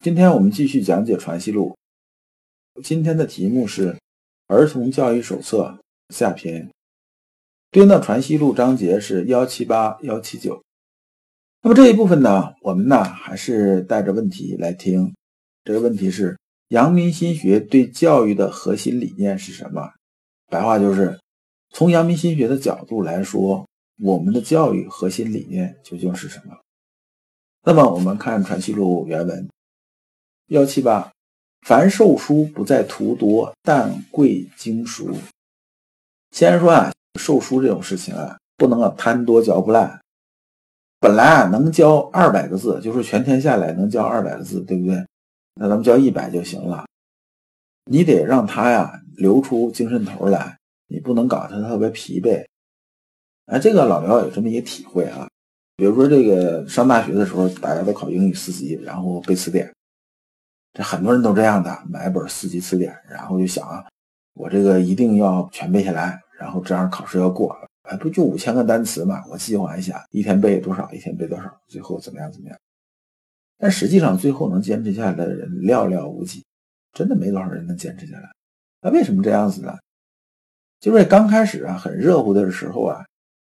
今天我们继续讲解《传习录》。今天的题目是《儿童教育手册》下篇，对应的《传习录》章节是幺七八、幺七九。那么这一部分呢，我们呢还是带着问题来听。这个问题是：阳明心学对教育的核心理念是什么？白话就是，从阳明心学的角度来说，我们的教育核心理念究竟是什么？那么我们看《传习录》原文幺七八：凡授书不在图多，但贵精熟。先说啊，授书这种事情啊，不能啊贪多嚼不烂。本来啊能教二百个字，就是全天下来能教二百个字，对不对？那咱们教一百就行了。你得让他呀留出精神头来，你不能搞他特别疲惫。哎，这个老刘有这么一个体会啊。比如说，这个上大学的时候，大家都考英语四级，然后背词典。这很多人都这样的，买本四级词典，然后就想啊，我这个一定要全背下来，然后这样考试要过了。哎，不就五千个单词嘛？我计划一下，一天背多少，一天背多少，最后怎么样怎么样？但实际上，最后能坚持下来的人寥寥无几，真的没多少人能坚持下来。那为什么这样子呢？就是刚开始啊，很热乎的时候啊。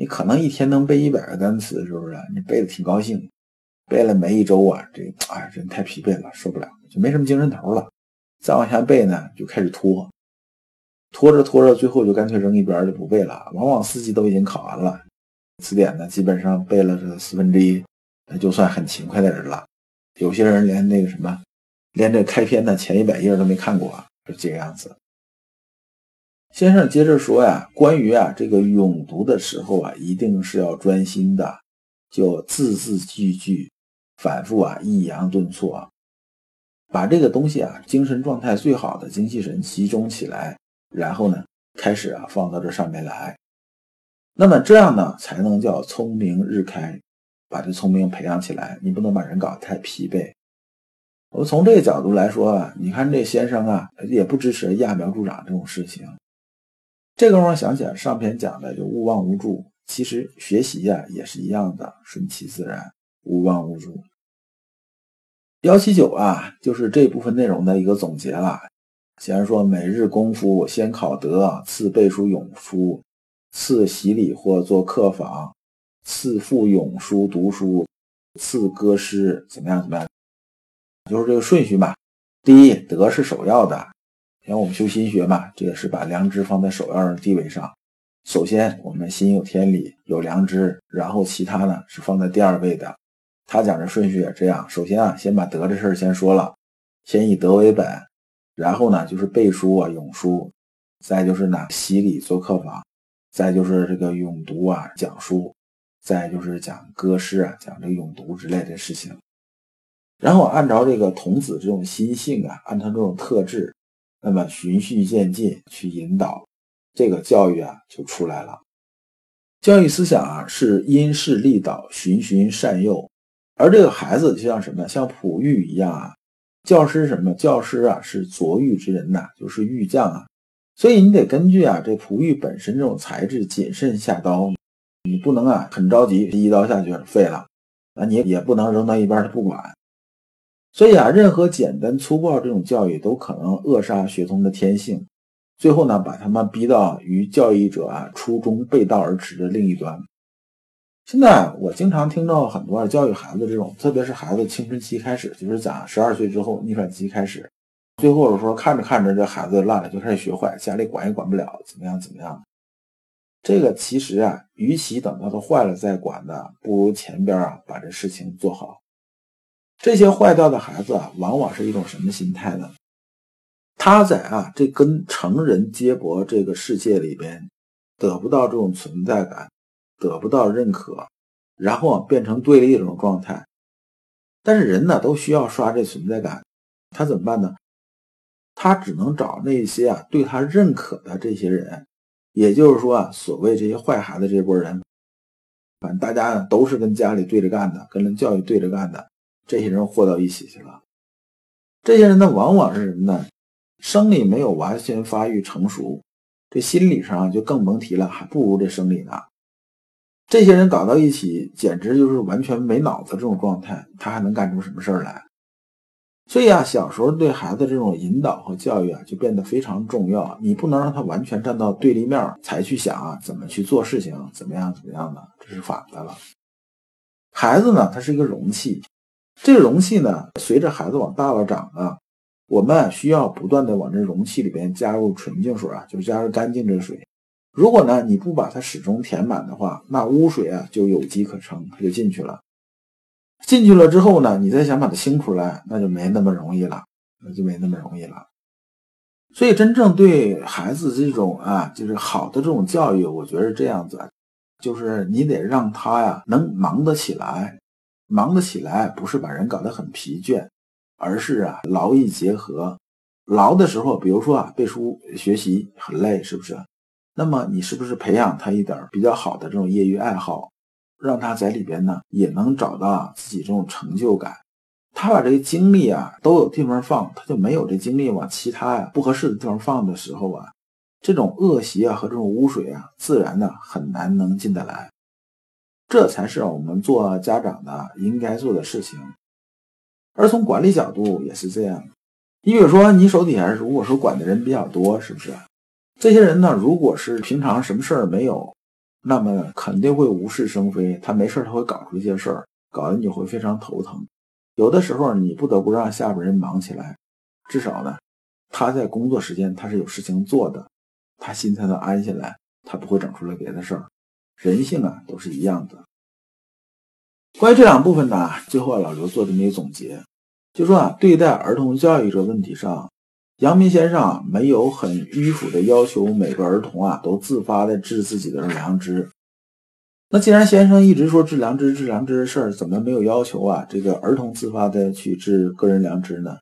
你可能一天能背一百个单词，是不是？你背的挺高兴，背了没一周啊，这哎人太疲惫了，受不了，就没什么精神头了。再往下背呢，就开始拖，拖着拖着，最后就干脆扔一边就不背了。往往四级都已经考完了，词典呢基本上背了这四分之一，那就算很勤快的人了。有些人连那个什么，连这开篇的前一百页都没看过，就这个样子。先生接着说呀，关于啊这个咏读的时候啊，一定是要专心的，就字字句句反复啊，抑扬顿挫，把这个东西啊，精神状态最好的精气神集中起来，然后呢，开始啊放到这上面来，那么这样呢，才能叫聪明日开，把这聪明培养起来。你不能把人搞得太疲惫。我从这个角度来说啊，你看这先生啊，也不支持揠苗助长这种事情。这个我想起来上篇讲的就勿忘无助，其实学习呀也是一样的，顺其自然，勿忘无助。幺七九啊，就是这部分内容的一个总结了。先生说，每日功夫先考德，次背书咏书，次习礼或做客访，次赋咏书读书，次歌诗，怎么样？怎么样？就是这个顺序嘛。第一，德是首要的。因为我们修心学嘛，这也是把良知放在首要的地位上。首先，我们心有天理，有良知，然后其他呢是放在第二位的。他讲的顺序也这样：首先啊，先把德这事儿先说了，先以德为本，然后呢就是背书啊、咏书，再就是呢洗礼做客房，再就是这个咏读啊、讲书，再就是讲歌诗啊、讲这个咏读之类的事情。然后按照这个童子这种心性啊，按照这种特质。那么循序渐进去引导，这个教育啊就出来了。教育思想啊是因势利导，循循善诱。而这个孩子就像什么，像璞玉一样啊。教师什么？教师啊是琢玉之人呐，就是玉匠啊。所以你得根据啊这璞玉本身这种材质谨慎下刀，你不能啊很着急一刀下去废了，那你也不能扔到一边他不管。所以啊，任何简单粗暴这种教育都可能扼杀学童的天性，最后呢，把他们逼到与教育者啊初衷背道而驰的另一端。现在我经常听到很多教育孩子这种，特别是孩子青春期开始，就是讲十二岁之后逆反期开始，最后说看着看着这孩子烂了，就开始学坏，家里管也管不了，怎么样怎么样。这个其实啊，与其等到他坏了再管呢，不如前边啊把这事情做好。这些坏掉的孩子啊，往往是一种什么心态呢？他在啊这跟成人接驳这个世界里边，得不到这种存在感，得不到认可，然后变成对立这种状态。但是人呢都需要刷这存在感，他怎么办呢？他只能找那些啊对他认可的这些人，也就是说啊，所谓这些坏孩子这波人，反正大家呢都是跟家里对着干的，跟人教育对着干的，这些人和到一起去了。这些人呢，往往是什么呢？生理没有完全发育成熟，这心理上就更甭提了，还不如这生理呢。这些人搞到一起，简直就是完全没脑子这种状态，他还能干出什么事儿来？所以啊，小时候对孩子这种引导和教育啊，就变得非常重要。你不能让他完全站到对立面才去想啊，怎么去做事情，怎么样怎么样的，这是反的了。孩子呢，他是一个容器，这个容器呢，随着孩子往大了长啊，我们需要不断的往这容器里边加入纯净水啊，就是加入干净的水。如果呢，你不把它始终填满的话，那污水啊就有机可乘，它就进去了。进去了之后呢，你再想把它清出来，那就没那么容易了，那就没那么容易了。所以，真正对孩子这种啊，就是好的这种教育，我觉得这样子，就是你得让他呀能忙得起来，忙得起来，不是把人搞得很疲倦，而是啊劳逸结合。劳的时候，比如说啊背书学习很累，是不是？那么你是不是培养他一点比较好的这种业余爱好？让他在里边呢，也能找到自己这种成就感。他把这个精力啊都有地方放，他就没有这精力往其他呀不合适的地方放的时候啊，这种恶习啊和这种污水啊，自然呢很难能进得来。这才是我们做家长的应该做的事情。而从管理角度也是这样。你比如说，你手底下如果说管的人比较多，是不是？这些人呢，如果是平常什么事儿没有。那么肯定会无事生非，他没事他会搞出一些事儿，搞得你会非常头疼。有的时候你不得不让下边人忙起来，至少呢，他在工作时间他是有事情做的，他心才能安下来，他不会整出来别的事儿。人性啊都是一样的。关于这两部分呢，最后老刘做这么一个总结，就说啊，对待儿童教育这问题上。阳明先生啊，没有很迂腐的要求每个儿童啊都自发的治自己的良知。那既然先生一直说治良知、治良知的事儿，怎么没有要求啊这个儿童自发的去治个人良知呢？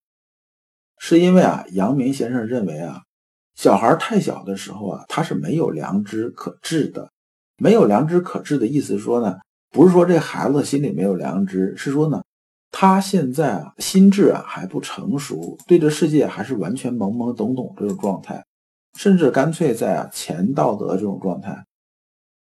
是因为啊，阳明先生认为啊，小孩太小的时候啊，他是没有良知可治的。没有良知可治的意思说呢，不是说这孩子心里没有良知，是说呢。他现在啊，心智啊还不成熟，对这世界还是完全懵懵懂懂这种状态，甚至干脆在啊前道德这种状态，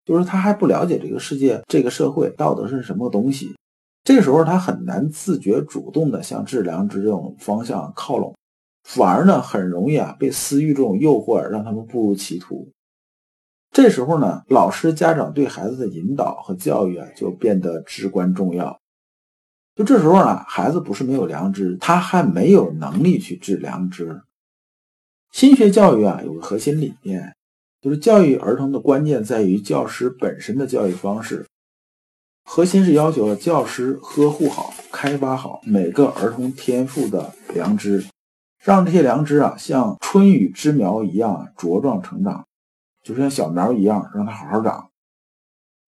就是他还不了解这个世界、这个社会道德是什么东西。这时候他很难自觉主动的向致良知这种方向靠拢，反而呢很容易啊被私欲这种诱惑而让他们步入歧途。这时候呢，老师、家长对孩子的引导和教育啊就变得至关重要。就这时候呢，孩子不是没有良知，他还没有能力去治良知。心学教育啊，有个核心理念，就是教育儿童的关键在于教师本身的教育方式。核心是要求教师呵护好、开发好每个儿童天赋的良知，让这些良知啊，像春雨之苗一样茁壮成长，就像小苗一样，让它好好长。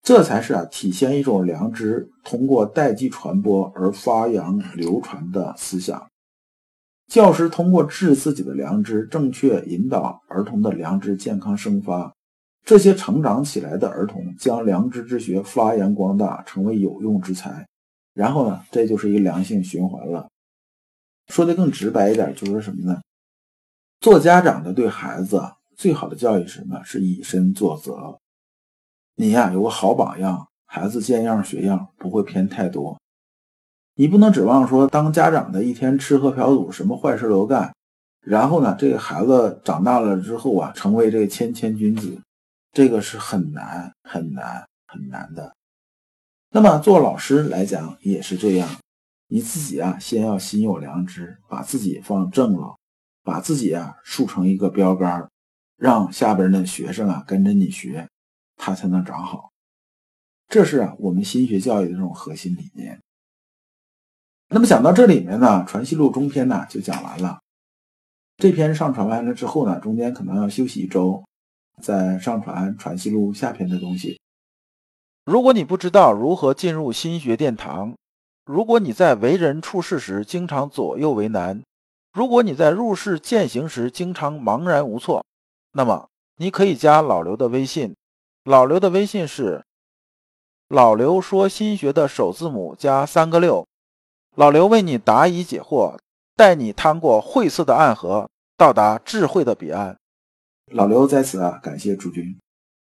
这才是啊，体现一种良知通过代际传播而发扬流传的思想。教师通过治自己的良知，正确引导儿童的良知健康生发，这些成长起来的儿童将良知之学发扬光大，成为有用之才。然后呢，这就是一个良性循环了。说的更直白一点，就是什么呢？做家长的对孩子最好的教育是什么？是以身作则。你呀，有个好榜样，孩子见样学样，不会偏太多。你不能指望说当家长的一天吃喝嫖赌，什么坏事都干，然后呢，这个孩子长大了之后啊，成为这个谦谦君子，这个是很难很难很难的。那么做老师来讲也是这样，你自己啊，先要心有良知，把自己放正了，把自己啊树成一个标杆，让下边的学生啊跟着你学。他才能长好，这是啊我们心学教育的这种核心理念。那么讲到这里面呢，《传习录》中篇呢就讲完了。这篇上传完了之后呢，中间可能要休息一周，再上传《传习录》下篇的东西。如果你不知道如何进入心学殿堂，如果你在为人处事时经常左右为难，如果你在入世践行时经常茫然无措，那么你可以加老刘的微信。老刘的微信是“老刘说新学”的首字母加三个六。老刘为你答疑解惑，带你趟过晦涩的暗河，到达智慧的彼岸。老刘在此啊，感谢诸君。